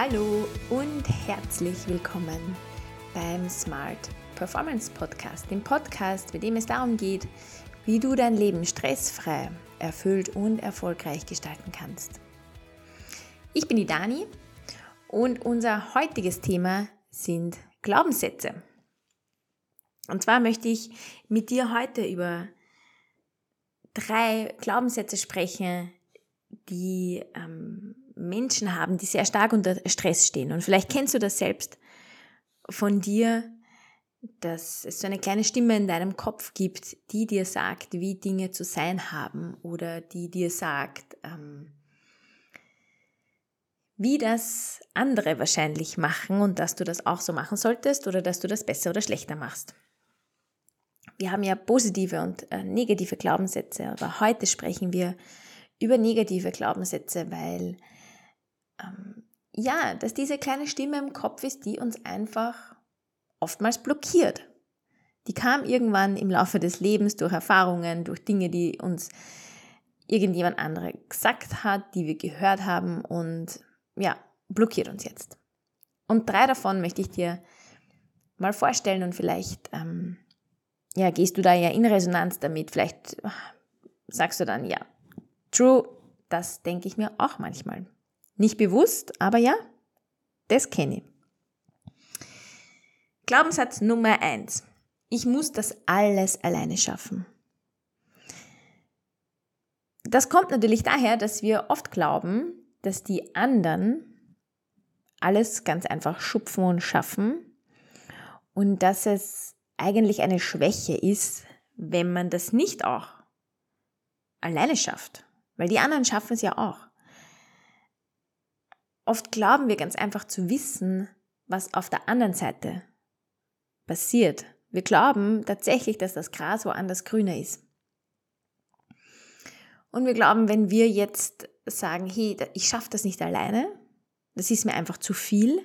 Hallo und herzlich willkommen beim Smart Performance Podcast, dem Podcast, bei dem es darum geht, wie du dein Leben stressfrei, erfüllt und erfolgreich gestalten kannst. Ich bin die Dani und unser heutiges Thema sind Glaubenssätze. Und zwar möchte ich mit dir heute über drei Glaubenssätze sprechen, die ähm, Menschen haben, die sehr stark unter Stress stehen. Und vielleicht kennst du das selbst von dir, dass es so eine kleine Stimme in deinem Kopf gibt, die dir sagt, wie Dinge zu sein haben oder die dir sagt, ähm, wie das andere wahrscheinlich machen und dass du das auch so machen solltest oder dass du das besser oder schlechter machst. Wir haben ja positive und äh, negative Glaubenssätze, aber heute sprechen wir über negative Glaubenssätze, weil ähm, ja, dass diese kleine Stimme im Kopf ist, die uns einfach oftmals blockiert. Die kam irgendwann im Laufe des Lebens durch Erfahrungen, durch Dinge, die uns irgendjemand andere gesagt hat, die wir gehört haben und ja, blockiert uns jetzt. Und drei davon möchte ich dir mal vorstellen und vielleicht ähm, ja, gehst du da ja in Resonanz damit. Vielleicht sagst du dann, ja, true, das denke ich mir auch manchmal. Nicht bewusst, aber ja, das kenne ich. Glaubenssatz Nummer eins: Ich muss das alles alleine schaffen. Das kommt natürlich daher, dass wir oft glauben, dass die anderen alles ganz einfach schupfen und schaffen und dass es eigentlich eine Schwäche ist, wenn man das nicht auch alleine schafft. Weil die anderen schaffen es ja auch. Oft glauben wir ganz einfach zu wissen, was auf der anderen Seite passiert. Wir glauben tatsächlich, dass das Gras woanders grüner ist. Und wir glauben, wenn wir jetzt sagen, hey, ich schaffe das nicht alleine, das ist mir einfach zu viel,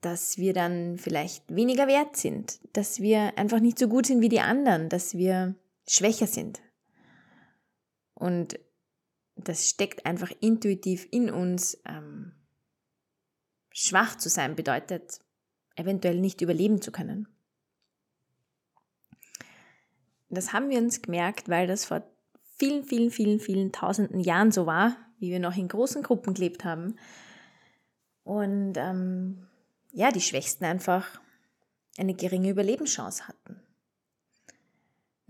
dass wir dann vielleicht weniger wert sind, dass wir einfach nicht so gut sind wie die anderen, dass wir schwächer sind. Und das steckt einfach intuitiv in uns. Ähm, schwach zu sein bedeutet, eventuell nicht überleben zu können. Das haben wir uns gemerkt, weil das vor vielen, vielen, vielen, vielen tausenden Jahren so war, wie wir noch in großen Gruppen gelebt haben. Und ähm, ja, die Schwächsten einfach eine geringe Überlebenschance hatten.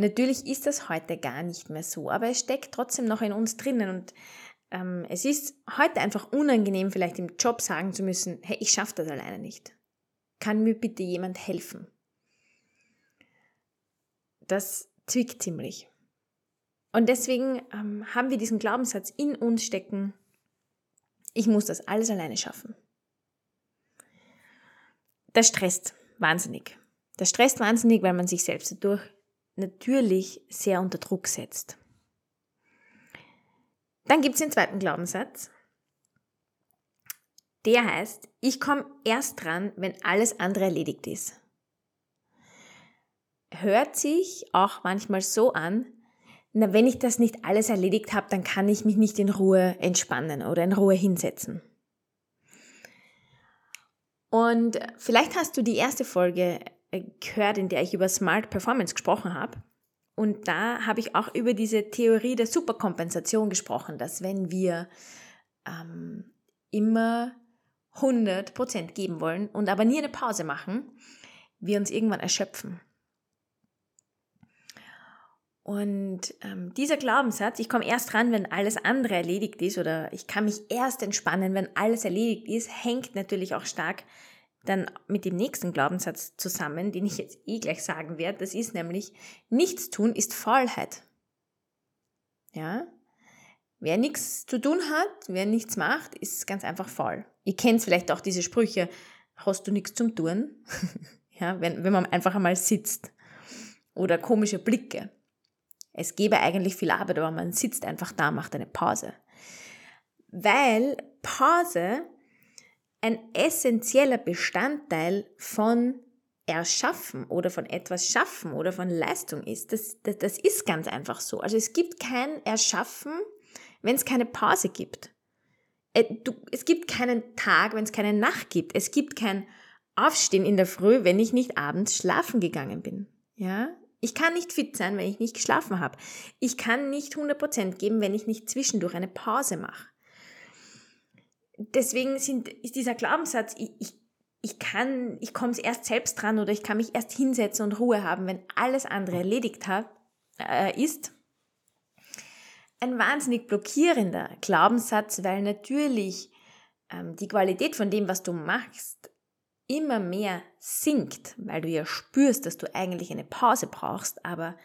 Natürlich ist das heute gar nicht mehr so, aber es steckt trotzdem noch in uns drinnen und ähm, es ist heute einfach unangenehm, vielleicht im Job sagen zu müssen, hey, ich schaffe das alleine nicht. Kann mir bitte jemand helfen? Das zwickt ziemlich. Und deswegen ähm, haben wir diesen Glaubenssatz in uns stecken, ich muss das alles alleine schaffen. Das stresst wahnsinnig. Das stresst wahnsinnig, weil man sich selbst dadurch natürlich sehr unter Druck setzt. Dann gibt es den zweiten Glaubenssatz. Der heißt, ich komme erst dran, wenn alles andere erledigt ist. Hört sich auch manchmal so an, na, wenn ich das nicht alles erledigt habe, dann kann ich mich nicht in Ruhe entspannen oder in Ruhe hinsetzen. Und vielleicht hast du die erste Folge gehört, in der ich über Smart Performance gesprochen habe. Und da habe ich auch über diese Theorie der Superkompensation gesprochen, dass wenn wir ähm, immer 100% geben wollen und aber nie eine Pause machen, wir uns irgendwann erschöpfen. Und ähm, dieser Glaubenssatz, ich komme erst dran, wenn alles andere erledigt ist, oder ich kann mich erst entspannen, wenn alles erledigt ist, hängt natürlich auch stark dann mit dem nächsten Glaubenssatz zusammen, den ich jetzt eh gleich sagen werde. Das ist nämlich, nichts tun ist Faulheit. Ja? Wer nichts zu tun hat, wer nichts macht, ist ganz einfach faul. Ihr kennt vielleicht auch diese Sprüche, hast du nichts zum Tun? ja, wenn, wenn man einfach einmal sitzt. Oder komische Blicke. Es gäbe eigentlich viel Arbeit, aber man sitzt einfach da, macht eine Pause. Weil Pause ein essentieller Bestandteil von Erschaffen oder von etwas schaffen oder von Leistung ist. Das, das, das ist ganz einfach so. Also es gibt kein Erschaffen, wenn es keine Pause gibt. äh, es gibt keinen Tag, wenn es keine Nacht gibt. Es gibt kein Aufstehen in der Früh, wenn ich nicht abends schlafen gegangen bin. Ja? Ich kann nicht fit sein, wenn ich nicht geschlafen habe. Ich kann nicht 100% geben, wenn ich nicht zwischendurch eine Pause mache. Deswegen sind, ist dieser Glaubenssatz, ich, ich, ich kann, ich komme erst selbst dran oder ich kann mich erst hinsetzen und Ruhe haben, wenn alles andere erledigt hat, äh, ist, ein wahnsinnig blockierender Glaubenssatz, weil natürlich ähm, die Qualität von dem, was du machst, immer mehr sinkt, weil du ja spürst, dass du eigentlich eine Pause brauchst, aber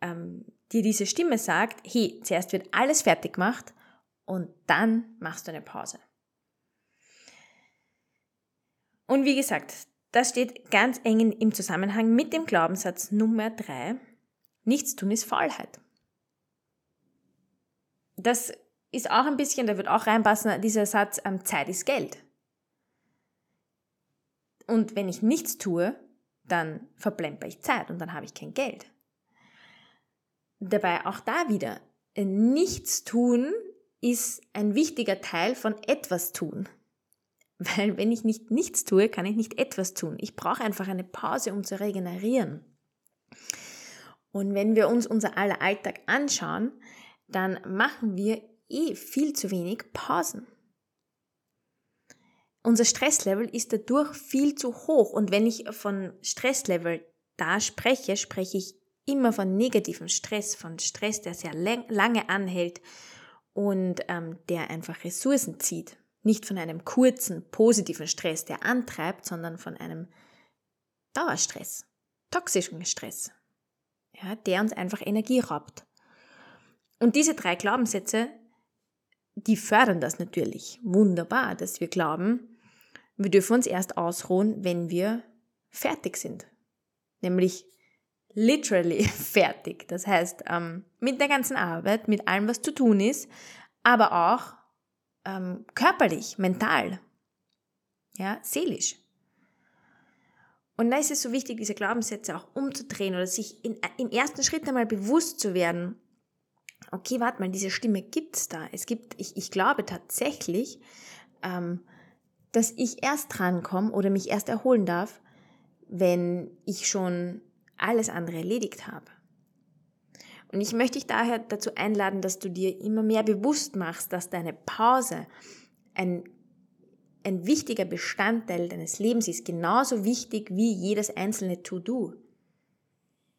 ähm, dir diese Stimme sagt, hey, zuerst wird alles fertig gemacht und dann machst du eine Pause. Und wie gesagt, das steht ganz eng im Zusammenhang mit dem Glaubenssatz Nummer drei: Nichtstun ist Faulheit das ist auch ein bisschen, da wird auch reinpassen, dieser Satz, ähm, Zeit ist Geld. Und wenn ich nichts tue, dann verplemper ich Zeit und dann habe ich kein Geld. Dabei auch da wieder, nichts tun ist ein wichtiger Teil von etwas tun. Weil wenn ich nicht nichts tue, kann ich nicht etwas tun. Ich brauche einfach eine Pause, um zu regenerieren. Und wenn wir uns unser aller Alltag anschauen, dann machen wir eh viel zu wenig Pausen. Unser Stresslevel ist dadurch viel zu hoch und wenn ich von Stresslevel da spreche, spreche ich immer von negativem Stress, von Stress, der sehr lange anhält und ähm, der einfach Ressourcen zieht. Nicht von einem kurzen, positiven Stress, der antreibt, sondern von einem Dauerstress, toxischen Stress, ja, der uns einfach Energie raubt. Und diese drei Glaubenssätze, die fördern das natürlich wunderbar, dass wir glauben, wir dürfen uns erst ausruhen, wenn wir fertig sind. Nämlich literally fertig. Das heißt, ähm, mit der ganzen Arbeit, mit allem, was zu tun ist, aber auch ähm, körperlich, mental, ja, seelisch. Und da ist es so wichtig, diese Glaubenssätze auch umzudrehen oder sich in, im ersten Schritt einmal bewusst zu werden, okay, warte mal, diese Stimme gibt's da. Es gibt, ich, ich glaube tatsächlich, ähm, dass ich erst drankomme oder mich erst erholen darf, wenn ich schon alles andere erledigt habe. Und ich möchte dich daher dazu einladen, dass du dir immer mehr bewusst machst, dass deine Pause ein, ein wichtiger Bestandteil deines Lebens ist, genauso wichtig wie jedes einzelne To-Do.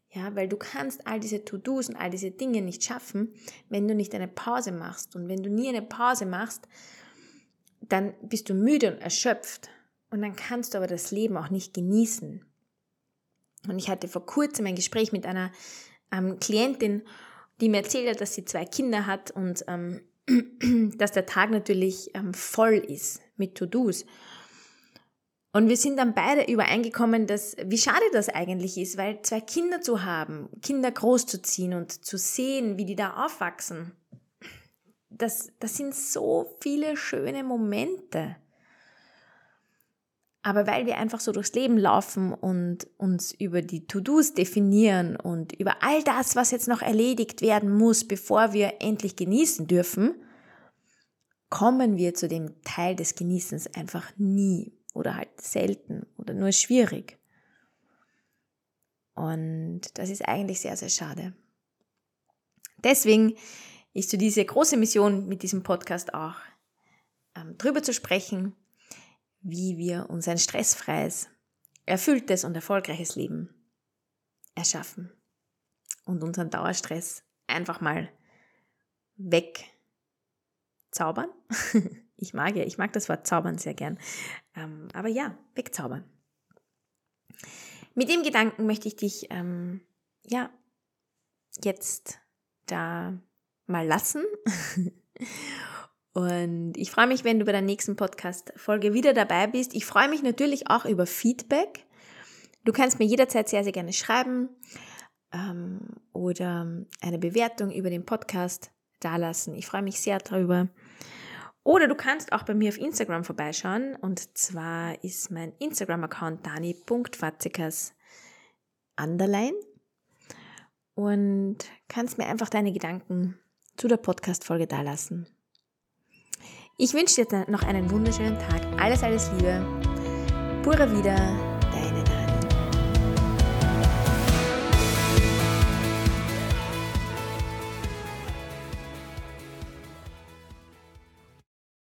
Ja, weil du kannst all diese To-Dos und all diese Dinge nicht schaffen, wenn du nicht eine Pause machst. Und wenn du nie eine Pause machst, dann bist du müde und erschöpft. Und dann kannst du aber das Leben auch nicht genießen. Und ich hatte vor kurzem ein Gespräch mit einer ähm, Klientin, die mir erzählt hat, dass sie zwei Kinder hat und ähm, dass der Tag natürlich ähm, voll ist mit To-Dos. Und wir sind dann beide übereingekommen, dass, wie schade das eigentlich ist, weil zwei Kinder zu haben, Kinder großzuziehen und zu sehen, wie die da aufwachsen, das, das sind so viele schöne Momente. Aber weil wir einfach so durchs Leben laufen und uns über die To-Dos definieren und über all das, was jetzt noch erledigt werden muss, bevor wir endlich genießen dürfen, kommen wir zu dem Teil des Genießens einfach nie oder halt selten oder nur schwierig. Und das ist eigentlich sehr, sehr schade. Deswegen ist so diese große Mission mit diesem Podcast auch, ähm, drüber zu sprechen, wie wir uns ein stressfreies, erfülltes und erfolgreiches Leben erschaffen und unseren Dauerstress einfach mal wegzaubern Ich mag ja, ich mag das Wort zaubern sehr gern. Ähm, aber ja, wegzaubern. Mit dem Gedanken möchte ich dich, ähm, ja, jetzt da mal lassen. Und ich freue mich, wenn du bei der nächsten Podcast-Folge wieder dabei bist. Ich freue mich natürlich auch über Feedback. Du kannst mir jederzeit sehr, sehr gerne schreiben ähm, oder eine Bewertung über den Podcast dalassen. Ich freue mich sehr darüber. Oder du kannst auch bei mir auf Instagram vorbeischauen. Und zwar ist mein Instagram-Account dani.watzikas underline. Und kannst mir einfach deine Gedanken zu der Podcast-Folge dalassen. Ich wünsche dir noch einen wunderschönen Tag. Alles, alles Liebe. Pura wieder.